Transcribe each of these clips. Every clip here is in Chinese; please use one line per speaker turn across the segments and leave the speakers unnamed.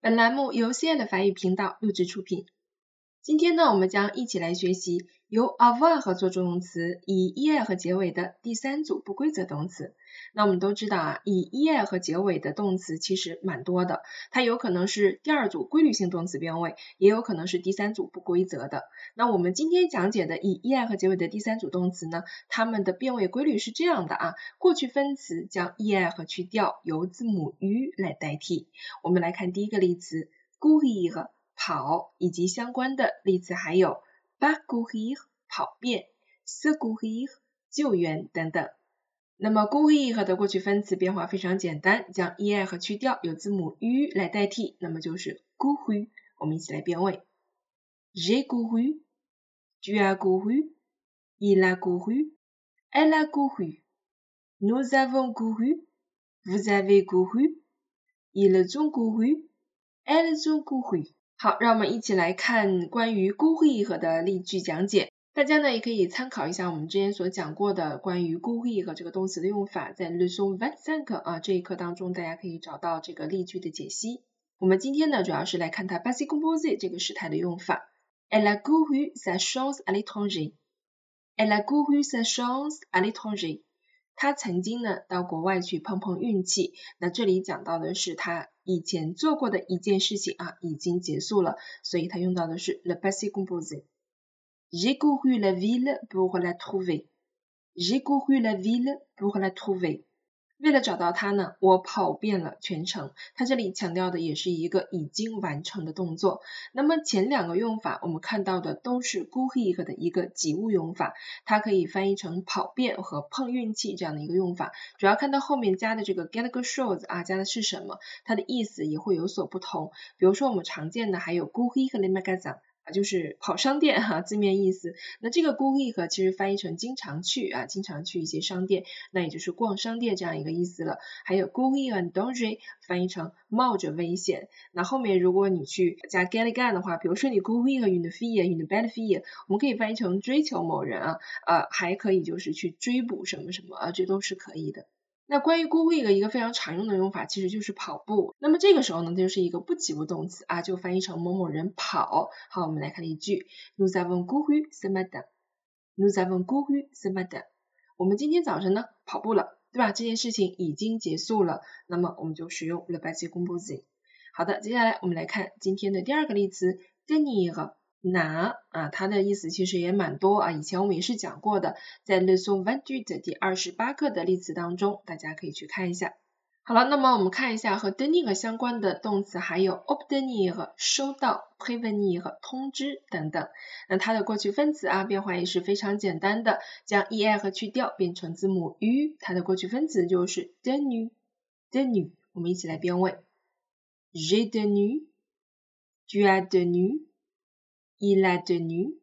本栏目由 c 的法语频道录制出品。今天呢，我们将一起来学习由 avoir 和做助动词以 er 和结尾的第三组不规则动词。那我们都知道啊，以 er 和结尾的动词其实蛮多的，它有可能是第二组规律性动词变位，也有可能是第三组不规则的。那我们今天讲解的以 er 和结尾的第三组动词呢，它们的变位规律是这样的啊，过去分词将 er 和去掉，由字母 u 来代替。我们来看第一个例词，courir。跑以及相关的例词还有 parcourir 跑遍，secourir 救援等等。那么 courir 的过去分词变化非常简单，将 er 和去掉，有字母 u 来代替，那么就是 couru。我们一起来变位：j'ai couru，tu as couru，il a couru，elle a couru，nous avons couru，vous avez couru，ils ont couru，elles ont couru。好，让我们一起来看关于 courir 的例句讲解。大家呢也可以参考一下我们之前所讲过的关于 courir 这个动词的用法，在 leçon vingt-cinq 啊这一课当中，大家可以找到这个例句的解析。我们今天呢主要是来看它 passé composé 这个时态的用法。Elle a couru sa chance à l'étranger. Elle a couru sa chance à l'étranger. 他曾经呢到国外去碰碰运气。那这里讲到的是他以前做过的一件事情啊，已经结束了，所以他用到的是 le passé composé。J'ai couru la ville pour la trouver. J'ai couru la ville pour la trouver. 为了找到它呢，我跑遍了全城。它这里强调的也是一个已经完成的动作。那么前两个用法我们看到的都是 courir 的一个及物用法，它可以翻译成跑遍和碰运气这样的一个用法。主要看到后面加的这个 get a shows 啊，加的是什么，它的意思也会有所不同。比如说我们常见的还有 courir 和 le 就是跑商店哈，字面意思。那这个 go i 和其实翻译成经常去啊，经常去一些商店，那也就是逛商店这样一个意思了。还有 go i and danger 翻译成冒着危险。那后面如果你去加 get gun 的话，比如说你 go i 和 in the fear，in the bad fear，我们可以翻译成追求某人啊，呃，还可以就是去追捕什么什么啊，这都是可以的。那关于 go week 一个非常常用的用法，其实就是跑步。那么这个时候呢，它就是一个不及物动词啊，就翻译成某某人跑。好，我们来看例句：Nous avons couru ce matin. Nous avons couru ce matin. 我们今天早晨呢跑步了，对吧？这件事情已经结束了，那么我们就使用 le passé composé。好的，接下来我们来看今天的第二个例词：Tenir。拿啊，它的意思其实也蛮多啊，以前我们也是讲过的，在 leçon vingt-huit 第二十八课的例子当中，大家可以去看一下。好了，那么我们看一下和 donner 相关的动词，还有 obtenir 收到，prévenir 通知等等。那它的过去分词啊，变化也是非常简单的，将 e i 和去掉变成字母 u，它的过去分词就是 donner，donner。我们一起来变位，j'ai donner，tu as donner。Il a tenu,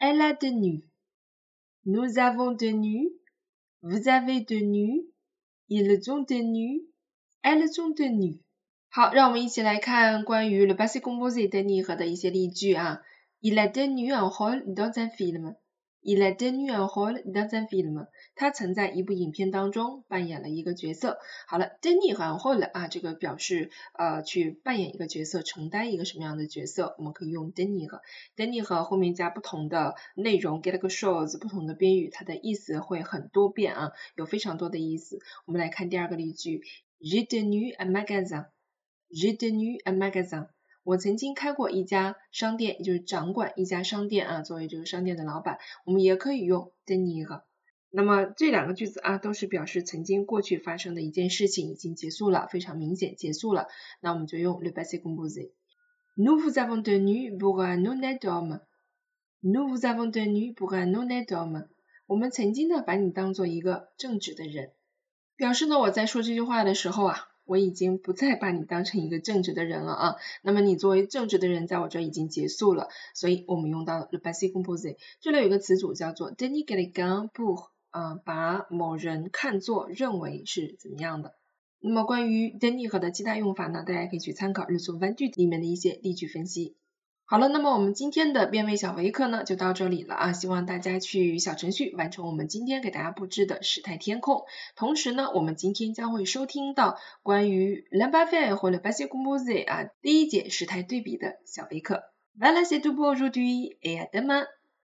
elle a tenu, nous avons tenu, vous avez tenu, ils ont tenu, elles ont tenu。好，让我们一起来看关于 le passé composé tenir 和的一些例句啊。Il a tenu un rôle dans un film。 Il a tenu un rôle dans un film。他曾在一部影片当中扮演了一个角色。好了，tenir 和 rôle 啊，这个表示呃去扮演一个角色，承担一个什么样的角色，我们可以用 tenir。tenir 和后面加不同的内容，get a shows 不同的宾语，它的意思会很多变啊，有非常多的意思。我们来看第二个例句：J'ai tenu un magasin。J'ai tenu un magasin。我曾经开过一家商店，也就是掌管一家商店啊。作为这个商店的老板，我们也可以用 tenir。那么这两个句子啊，都是表示曾经过去发生的一件事情已经结束了，非常明显结束了。那我们就用 le passé composé。Nous vous avons tenu pour un honnête homme。Nous vous avons tenu pour un honnête homme。我们曾经呢把你当做一个正直的人，表示呢我在说这句话的时候啊。我已经不再把你当成一个正直的人了啊，那么你作为正直的人，在我这已经结束了，所以我们用到了 le passé composé。这里有一个词组叫做 denegate a gun book 啊，把某人看作认为是怎么样的。那么关于 tenir 的其他用法呢，大家可以去参考 leçon vingt-huit 里面的一些例句分析。好了，那么我们今天的变位小微课呢就到这里了啊，希望大家去小程序完成我们今天给大家布置的时态填空。同时呢，我们今天将会收听到关于 l a m b a f e 或者 basic m o s e 啊第一节时态对比的小微课。Voilà c'est tout pour aujourd'hui et à demain